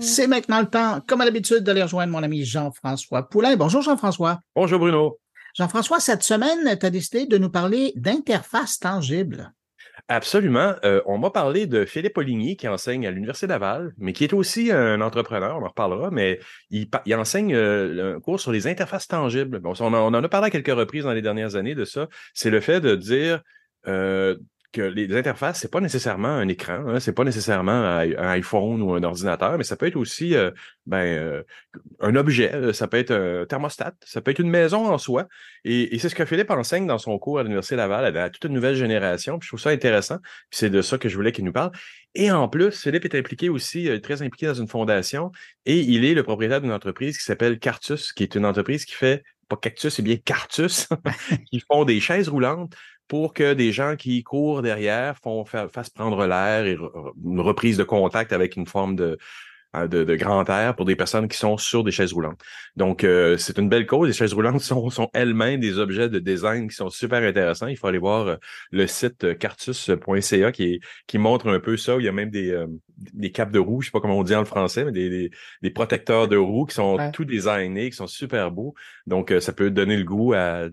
C'est maintenant le temps, comme à l'habitude, d'aller rejoindre mon ami Jean-François Poulain. Bonjour Jean-François. Bonjour Bruno. Jean-François, cette semaine, tu as décidé de nous parler d'interface tangible. Absolument. Euh, on m'a parlé de Philippe Oligny qui enseigne à l'Université Laval, mais qui est aussi un entrepreneur, on en reparlera, mais il, enseigne euh, un cours sur les interfaces tangibles. Bon, on, en a parlé à quelques reprises dans les dernières années de ça. C'est le fait de dire euh, que les interfaces, c'est pas nécessairement un écran, hein, c'est pas nécessairement un, iPhone ou un ordinateur, mais ça peut être aussi euh, ben, euh, un objet, euh, ça peut être un thermostat, ça peut être une maison en soi. Et, c'est ce que Philippe enseigne dans son cours à l'Université Laval à, toute une nouvelle génération. Puis je trouve ça intéressant. Puis c'est de ça que je voulais qu'il nous parle. Et en plus, Philippe est impliqué aussi, très impliqué dans une fondation, et il est le propriétaire d'une entreprise qui s'appelle Cartus, qui est une entreprise qui fait pas cactus, c'est bien cartus, qui font des chaises roulantes pour que des gens qui courent derrière font, fassent prendre l'air et une reprise de contact avec une forme de, Hein, de, grand air pour des personnes qui sont sur des chaises roulantes. Donc, euh, c'est une belle cause. Les chaises roulantes sont, elles-mêmes des objets de design qui sont super intéressants. Il faut aller voir euh, le site euh, cartus.ca qui, qui montre un peu ça. Il y a même des, des capes de roue, je sais pas comment on dit en français, mais des, des, protecteurs de roues qui sont tout designés, qui sont super beaux. Donc, ça peut donner le goût à,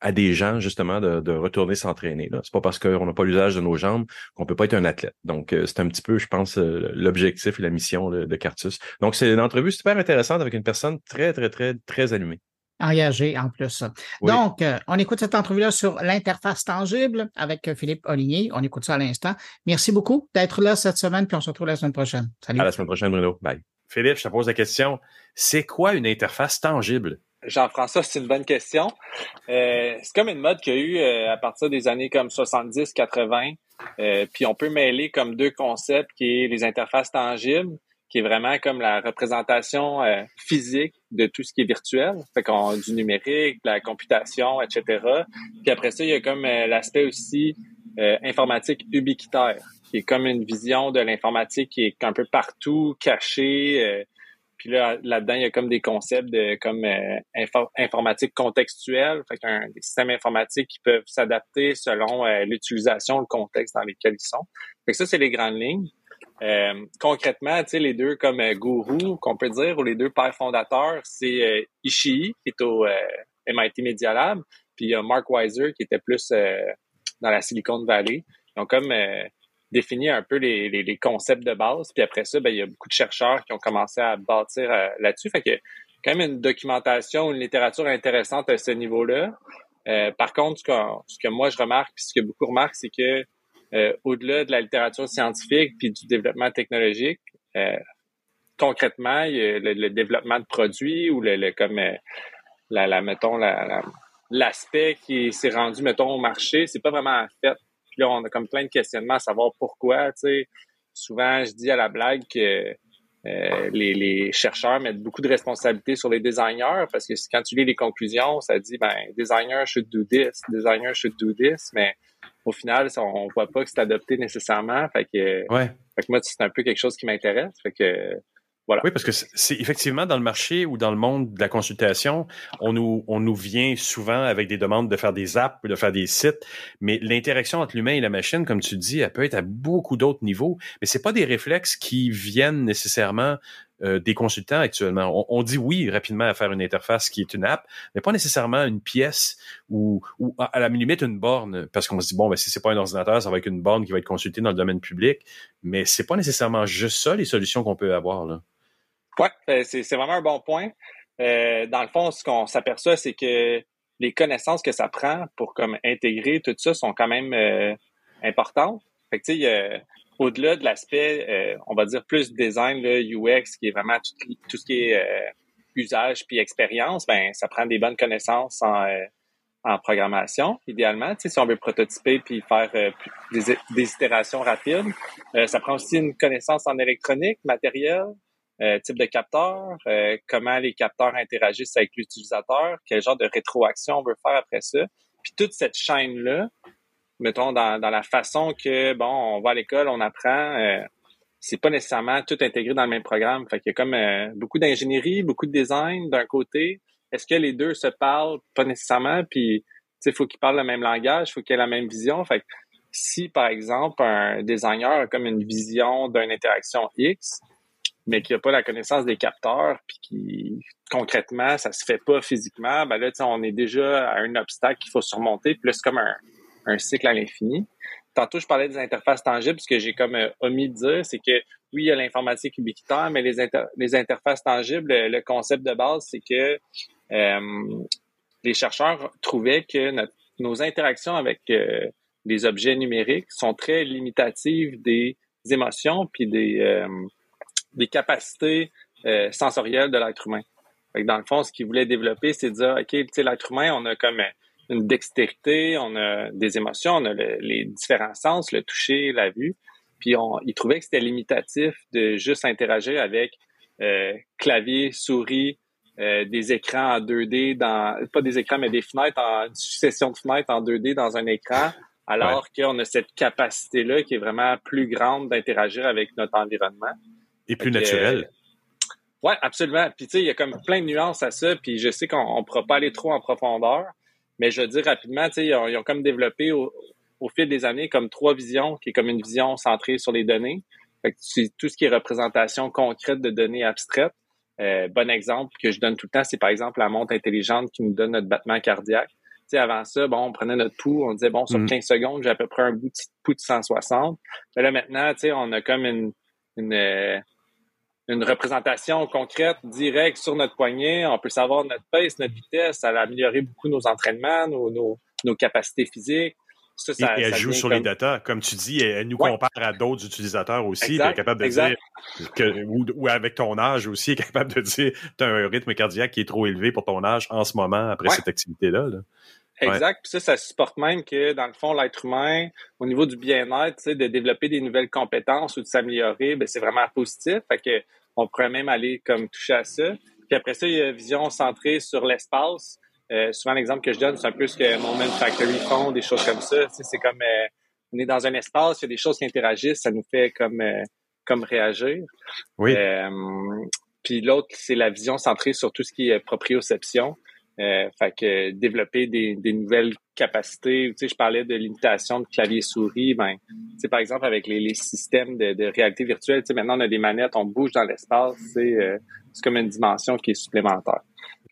à, des gens, justement, de, de retourner s'entraîner. C'est pas parce qu'on n'a pas l'usage de nos jambes qu'on peut pas être un athlète. Donc, c'est un petit peu, je pense, l'objectif et la mission de Cartus. Donc, c'est une entrevue super intéressante avec une personne très, très, très, très allumée. Engagée en plus. Donc, euh, on écoute cette entrevue-là sur l'interface tangible avec euh, Philippe Oligny. On écoute ça à l'instant. Merci beaucoup d'être là cette semaine, puis on se retrouve la semaine prochaine. Salut. À la semaine prochaine, Bruno. Bye. Philippe, je te pose la question. C'est quoi une interface tangible? Jean-François, c'est une bonne question. Euh, c'est comme une mode qu'il y a eu euh, à partir des années comme 70, 80. puis on peut mêler comme deux concepts qui est les interfaces tangibles qui est vraiment comme la représentation euh, physique de tout ce qui est virtuel. Fait du numérique, de la computation, etc. Puis après ça, il y a comme euh, l'aspect aussi euh, informatique ubiquitaire, qui est comme une vision de l'informatique qui est un peu partout, cachée. puis là, là-dedans, il y a comme des concepts de comme informatique contextuelle, fait qu'un des systèmes informatiques qui peuvent s'adapter selon l'utilisation, le contexte dans lequel ils sont. Fait que ça, c'est les grandes lignes. Euh, concrètement, tu sais, les deux comme euh, gourous, qu'on peut dire, ou les deux pères fondateurs, c'est euh, Ishii, qui est au MIT Media Lab, puis il y a Mark Weiser, qui était plus dans la Silicon Valley. Ils ont comme défini un peu les, les, concepts de base, puis après ça, ben, il y a beaucoup de chercheurs qui ont commencé à bâtir là-dessus. Fait que quand même une documentation, une littérature intéressante à ce niveau-là. par contre, ce que, ce que moi je remarque, puis ce que beaucoup remarquent, c'est que euh, au-delà de la littérature scientifique puis du développement technologique, euh, concrètement, il y a le, développement de produits ou le, comme euh, la, mettons la, l'aspect qui s'est rendu mettons au marché, c'est pas vraiment fait. Puis là, on a comme plein de questionnements à savoir pourquoi. Tu sais, souvent, je dis à la blague que les, les, chercheurs mettent beaucoup de responsabilités sur les designers parce que quand tu lis les conclusions, ça dit ben designer should do this, designer should do this, mais au final, on voit pas que c'est adopté nécessairement. Fait que, ouais. fait que moi, c'est un peu quelque chose qui m'intéresse. Fait que voilà. Oui, parce que c'est effectivement dans le marché ou dans le monde de la consultation, on nous, on nous vient souvent avec des demandes de faire des apps, de faire des sites, mais l'interaction entre l'humain et la machine, comme tu dis, elle peut être à beaucoup d'autres niveaux, mais c'est pas des réflexes qui viennent nécessairement euh, des consultants actuellement. On, dit oui rapidement à faire une interface qui est une app, mais pas nécessairement une pièce ou, à la limite une borne, parce qu'on se dit bon, ben, si c'est pas un ordinateur, ça va être une borne qui va être consultée dans le domaine public. Mais c'est pas nécessairement juste ça les solutions qu'on peut avoir là. Euh, c'est vraiment un bon point. Euh, dans le fond, ce qu'on s'aperçoit, c'est que les connaissances que ça prend pour comme intégrer tout ça sont quand même importantes. Fait au-delà de l'aspect, euh, on va dire plus design, là, UX, qui est vraiment tout, ce qui est euh, usage puis expérience, ben ça prend des bonnes connaissances en, euh, en programmation, idéalement. Tu sais, si on veut prototyper puis faire des, des, itérations rapides, ça prend aussi une connaissance en électronique, matériel, type de capteur, comment les capteurs interagissent avec l'utilisateur, quel genre de rétroaction on veut faire après ça. Puis toute cette chaîne-là, mettons, dans, dans la façon que, bon, on va à l'école, on apprend, euh, c'est pas nécessairement tout intégré dans le même programme. Fait qu'il y a comme euh, beaucoup d'ingénierie, beaucoup de design d'un côté. Est-ce que les deux se parlent? Pas nécessairement. Puis, tu sais, faut qu'ils parlent le même langage, faut qu'il y ait la même vision. Fait que si, par exemple, un designer a comme une vision d'une interaction X, mais qui n'a pas la connaissance des capteurs, puis qui concrètement, ça se fait pas physiquement, ben là, on est déjà à un obstacle qu'il faut surmonter, puis là, c'est comme un, un cycle à l'infini. Tantôt, je parlais des interfaces tangibles. Ce que j'ai comme euh, omis de dire, c'est que oui, il y a l'informatique ubiquitaire, mais les, les interfaces tangibles, le, concept de base, c'est que euh, les chercheurs trouvaient que nos interactions avec euh, les objets numériques sont très limitatives des émotions puis des, des capacités sensorielles de l'être humain. dans le fond, ce qu'ils voulaient développer, c'est de dire, OK, l'être humain, on a comme une dextérité, on a des émotions, on a les différents sens, le toucher, la vue. Puis on, ils trouvaient que c'était limitatif de juste interagir avec euh, clavier, souris, euh, des écrans en 2D, dans pas des écrans, mais des fenêtres, en, une succession de fenêtres en 2D dans un écran, alors qu'on a cette capacité-là qui est vraiment plus grande d'interagir avec notre environnement. Et plus naturel. Euh, oui, absolument. Puis tu sais, il y a comme plein de nuances à ça, puis je sais qu'on ne pourra pas aller trop en profondeur, mais je dire rapidement, ils ont, ils ont comme développé au, fil des années comme trois visions, qui est comme une vision centrée sur les données. Fait que c'est tout ce qui est représentation concrète de données abstraites. Euh, bon exemple que je donne tout le temps, c'est par exemple la montre intelligente qui nous donne notre battement cardiaque. sais, avant ça, bon, on prenait notre pouls, on disait, bon, sur 15 mm. secondes, j'ai à peu près un bout de pouls de 160. Mais là, maintenant, on a comme une, une, euh, une représentation concrète, directe sur notre poignet. On peut savoir notre pace, notre vitesse. Ça a amélioré beaucoup nos entraînements, nos, nos, nos capacités physiques. Ça, ça, et, elle joue sur les data, comme tu dis, elle, nous compare à d'autres utilisateurs aussi. elle est capable de dire que, ou, avec ton âge aussi, elle est capable de dire tu as un rythme cardiaque qui est trop élevé pour ton âge en ce moment après cette activité-là. Là. Exact. Puis ça, ça supporte même que, dans le fond, l'être humain, au niveau du bien-être, de développer des nouvelles compétences ou de s'améliorer, ben, c'est vraiment positif. Fait que on pourrait même aller comme toucher à ça. Puis après ça, il y a une vision centrée sur l'espace. Euh, souvent, l'exemple que je donne, c'est un peu ce que Moment Factory font, des choses comme ça. c'est comme euh, on est dans un espace, il y a des choses qui interagissent, ça nous fait comme euh, comme réagir. Oui. puis l'autre, c'est la vision centrée sur tout ce qui est proprioception. Euh, fait que développer des, des nouvelles capacités. Tu sais, je parlais de limitation de clavier souris. Ben, tu sais, par exemple avec les, les systèmes de, de, réalité virtuelle. Tu sais, maintenant on a des manettes, on bouge dans l'espace. C'est euh, c'est comme une dimension qui est supplémentaire.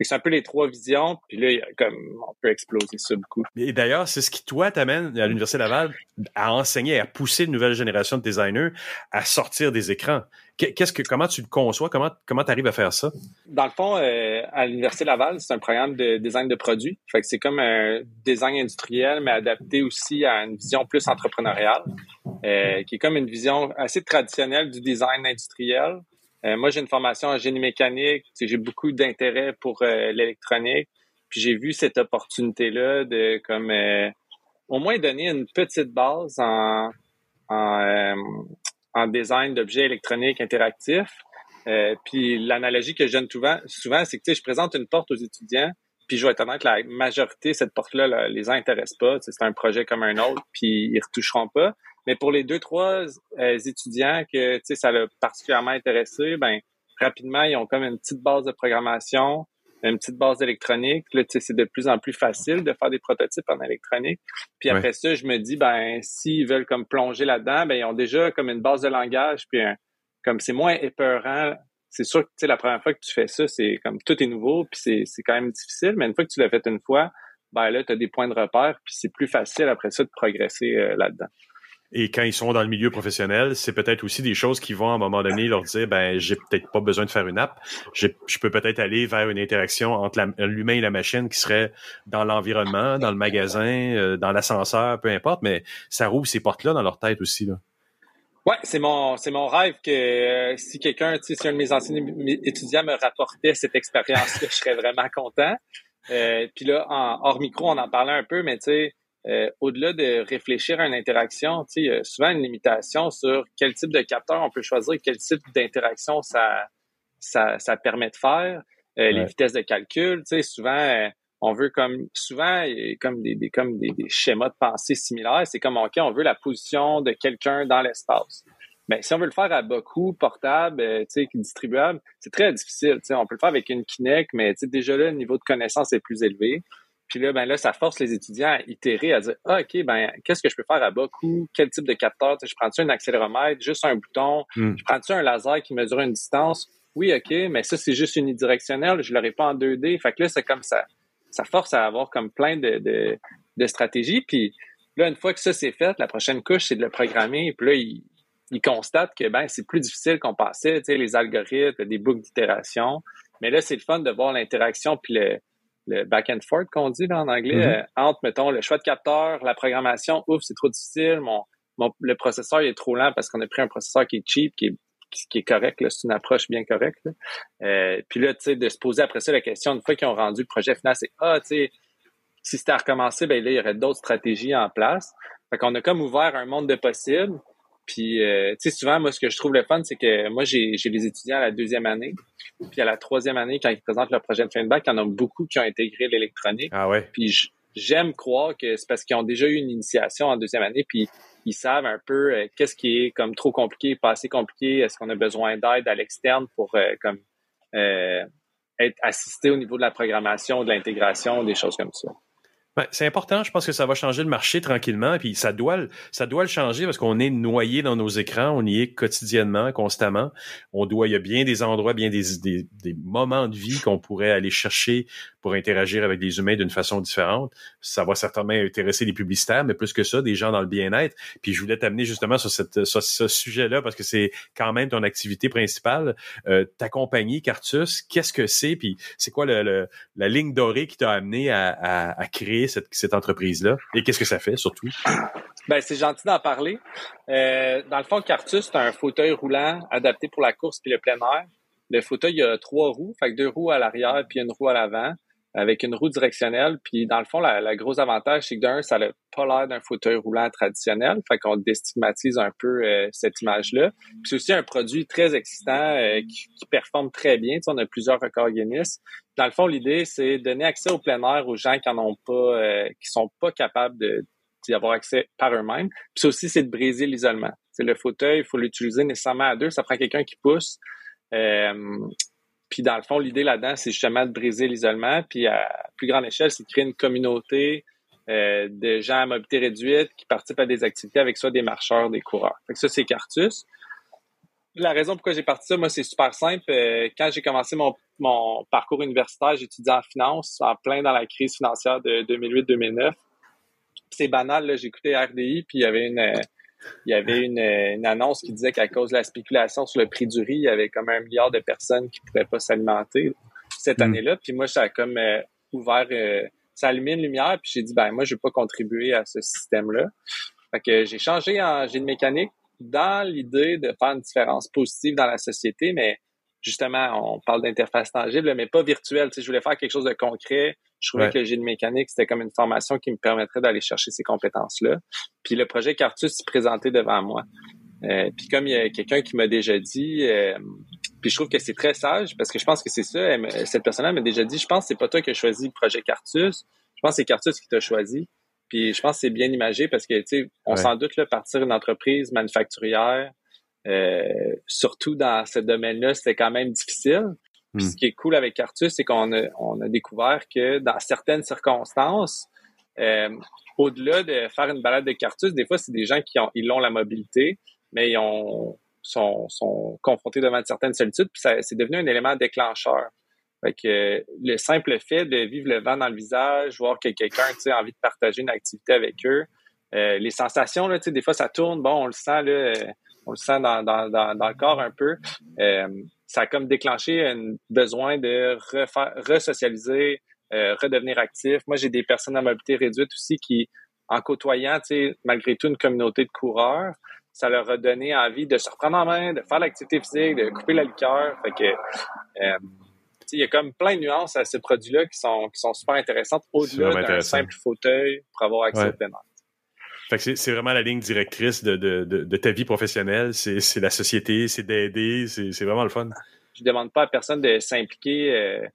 C'est un peu les trois visions, puis là, comme on peut exploser ça beaucoup. Et d'ailleurs, c'est ce qui, toi, t'amène à l'Université Laval à enseigner, à pousser une nouvelle génération de designers à sortir des écrans. Qu'est-ce que, comment tu le conçois? Comment, comment tu arrives à faire ça? Dans le fond, euh, à l'Université Laval, c'est un programme de design de produits. Fait que c'est comme un design industriel, mais adapté aussi à une vision plus entrepreneuriale, euh, qui est comme une vision assez traditionnelle du design industriel. Euh, moi, j'ai une formation en génie mécanique. J'ai beaucoup d'intérêt pour l'électronique. Puis j'ai vu cette opportunité-là de comme au moins donner une petite base en, en design d'objets électroniques interactifs. Euh, puis l'analogie que je donne souvent, souvent c'est que je présente une porte aux étudiants, puis je vais être honnête, la majorité, cette porte-là, les intéresse pas. C'est un projet comme un autre, puis ils retoucheront pas. Mais pour les deux, trois euh, étudiants que ça l'a particulièrement intéressé, ben rapidement, ils ont comme une petite base de programmation, une petite base électronique. Là, c'est de plus en plus facile de faire des prototypes en électronique. Puis après ça, je me dis, ben, s'ils veulent comme plonger là-dedans, ben, ils ont déjà comme une base de langage, puis comme c'est moins épeurant. C'est sûr que, la première fois que tu fais ça, c'est comme tout est nouveau, puis c'est quand même difficile. Mais une fois que tu l'as fait une fois, ben là, tu as des points de repère, puis c'est plus facile après ça de progresser euh, là-dedans. Et quand ils sont dans le milieu professionnel, c'est peut-être aussi des choses qui vont à un moment donné leur dire ben j'ai peut-être pas besoin de faire une app, je peux peut-être aller vers une interaction entre l'humain et la machine qui serait dans l'environnement, dans le magasin, euh, dans l'ascenseur, peu importe, mais ça rouvre ces portes-là dans leur tête aussi là. Ouais, c'est mon c'est mon rêve que euh, si quelqu'un, si un de mes anciens étudiants me rapportait cette expérience-là, je serais vraiment content. Euh, puis là, en hors micro, on en parlait un peu, mais tu sais, euh, au-delà de réfléchir à une interaction, il y a souvent une limitation sur quel type de capteur on peut choisir, quel type d'interaction ça, ça, ça, permet de faire, euh, les vitesses de calcul. Souvent, euh, on veut comme souvent comme des, des comme des, schémas de pensée similaires. C'est comme ok, on veut la position de quelqu'un dans l'espace. Mais si on veut le faire à bas coût, portable, euh, distribuable, c'est très difficile. On peut le faire avec une Kinect, mais déjà là, le niveau de connaissance est plus élevé. Puis là, ben là, ça force les étudiants à itérer, à dire ah, OK, ben qu'est-ce que je peux faire à bas coût? Quel type de capteur? je prends-tu un accéléromètre, juste un bouton? Hmm. Je prends-tu un laser qui mesure une distance? Oui, OK, mais ça, c'est juste unidirectionnel, je l'aurais pas en 2D. Fait que là, c'est comme ça. Ça force à avoir comme plein de, de, de stratégies. Puis là, une fois que ça c'est fait, la prochaine couche, c'est de le programmer. Puis là, il, il constate que ben c'est plus difficile qu'on pensait, les algorithmes, des boucles d'itération. Mais là, c'est le fun de voir l'interaction puis le, le back and forth qu'on dit en anglais mm-hmm. euh, entre mettons le choix de capteur, la programmation. Ouf, c'est trop difficile. Mon, mon, le processeur il est trop lent parce qu'on a pris un processeur qui est cheap, qui est qui est correct, c'est une approche bien correcte. Euh, puis là, tu sais, de se poser après ça la question, une fois qu'ils ont rendu le projet final, c'est Ah, tu sais, si c'était à recommencer, ben là, il y aurait d'autres stratégies en place. Fait qu'on a comme ouvert un monde de possibles. Puis, euh, tu sais, souvent, moi, ce que je trouve le fun, c'est que moi, j'ai les étudiants à la deuxième année. Puis à la troisième année, quand ils présentent leur projet de fin de bac, il y en a beaucoup qui ont intégré l'électronique. Ah ouais. Puis j'aime croire que c'est parce qu'ils ont déjà eu une initiation en deuxième année, puis ils savent un peu euh, qu'est-ce qui est comme trop compliqué, pas assez compliqué, est-ce qu'on a besoin d'aide à l'externe pour euh, comme être assisté au niveau de la programmation, de l'intégration, des choses comme ça. Ben, c'est important. Je pense que ça va changer le marché tranquillement. Puis ça doit, ça doit le changer parce qu'on est noyé dans nos écrans. On y est quotidiennement, constamment. On doit, il y a bien des endroits, bien des, des, des moments de vie qu'on pourrait aller chercher pour interagir avec des humains d'une façon différente. Ça va certainement intéresser les publicitaires, mais plus que ça, des gens dans le bien-être. Puis je voulais t'amener justement sur, cette, sur ce sujet-là parce que c'est quand même ton activité principale. Euh, ta compagnie, Cartus, qu'est-ce que c'est? Puis c'est quoi le, la ligne dorée qui t'a amené à, à, à créer cette, entreprise-là? Et qu'est-ce que ça fait surtout? Ben, c'est gentil d'en parler. Euh, dans le fond, Cartus, c'est un fauteuil roulant adapté pour la course puis le plein air. Le fauteuil, a trois roues, fait deux roues à l'arrière puis une roue à l'avant avec une roue directionnelle. Puis dans le fond, la, gros avantage, c'est que d'un, ça n'a pas l'air d'un fauteuil roulant traditionnel. Fait qu'on déstigmatise un peu euh, cette image-là. Puis c'est aussi un produit très excitant euh, qui, performe très bien. Tu sais, on a plusieurs records Guinness. Dans le fond, l'idée, c'est donner accès au plein air aux gens qui en ont pas, euh, qui sont pas capables de d'y avoir accès par eux-mêmes. Puis aussi, c'est de briser l'isolement. C'est le fauteuil, il faut l'utiliser nécessairement à deux. Ça prend quelqu'un qui pousse. Puis dans le fond, l'idée là-dedans, c'est justement de briser l'isolement. Puis à plus grande échelle, c'est de créer une communauté euh, de gens à mobilité réduite qui participent à des activités avec soit des marcheurs, des coureurs. Fait que ça, c'est Cartus. La raison pourquoi j'ai parti ça, moi, c'est super simple. Euh, quand j'ai commencé mon, mon parcours universitaire, j'étudiais en finance, en plein dans la crise financière de 2008-2009. C'est banal, j'écoutais RDI, puis il y avait une, euh, il y avait une, annonce qui disait qu'à cause de la spéculation sur le prix du riz, il y avait comme un milliard de personnes qui ne pourraient pas s'alimenter cette hmm. année-là. Puis moi, ça a comme euh, ouvert, euh, ça allumé une lumière. Puis j'ai dit, ben moi, je ne vais pas contribuer à ce système-là. Fait que j'ai changé en génie mécanique dans l'idée de faire une différence positive dans la société, mais justement, on parle d'interface tangible, mais pas virtuelle. Tu sais, je voulais faire quelque chose de concret. Je trouvais que le génie mécanique, c'était comme une formation qui me permettrait d'aller chercher ces compétences-là. Puis le projet Cartus s'est présenté devant moi. Euh, puis comme il y a quelqu'un qui m'a déjà dit, euh, puis je trouve que c'est très sage parce que je pense que c'est ça. cette personne-là m'a déjà dit, je pense que c'est pas toi qui as choisi le projet Cartus. Je pense que c'est Cartus qui t'a choisi. Puis je pense que c'est bien imagé parce que, tu sais, on s'en doute, là, partir d'une entreprise manufacturière, euh, surtout dans ce domaine-là, c'était quand même difficile. Puis hmm. ce qui est cool avec Cartus, c'est qu'on a, on a découvert que dans certaines circonstances, euh, au-delà de faire une balade de Cartus, des fois, c'est des gens qui ont, ils ont la mobilité, mais ils ont, sont, sont confrontés devant certaines solitudes, puis c'est devenu un élément déclencheur. Fait que le simple fait de vivre le vent dans le visage, voir que quelqu'un a envie de partager une activité avec eux, euh, les sensations, là, des fois, ça tourne, bon, on le sent, là, on le sent dans, dans, dans, le corps un peu. Euh, ça a comme déclenché un besoin de refaire, resocialiser, euh, redevenir actif. Moi, j'ai des personnes à mobilité réduite aussi qui, en côtoyant, malgré tout, une communauté de coureurs, ça leur a donné envie de se reprendre en main, de faire l'activité physique, de couper la liqueur. Fait que, euh, il y a comme plein de nuances à ces produits-là qui sont, qui sont super intéressantes au-delà d'un simple fauteuil pour avoir accès au plein c'est vraiment la ligne directrice de, de, de, ta vie professionnelle. C'est la société, c'est d'aider, c'est vraiment le fun. Je demande pas à personne de s'impliquer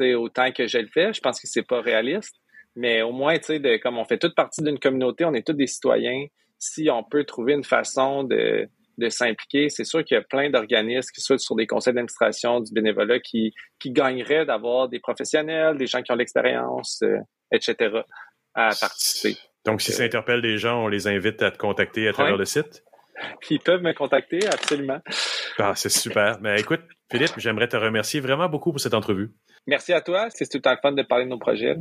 euh, autant que je le fais. Je pense que c'est pas réaliste. Mais au moins, tu sais, comme on fait toute partie d'une communauté, on est tous des citoyens. Si on peut trouver une façon de de s'impliquer. C'est sûr qu'il y a plein d'organismes, qui soient sur des conseils d'administration, du bénévolat, qui, qui gagneraient d'avoir des professionnels, des gens qui ont l'expérience, euh, etc., à participer. Donc, si ça interpelle des gens, on les invite à te contacter à travers le site? Ils peuvent me contacter, absolument. Ah, c'est super. Mais écoute, Philippe, j'aimerais te remercier vraiment beaucoup pour cette entrevue. Merci à toi. C'est tout le temps fun de parler de nos projets.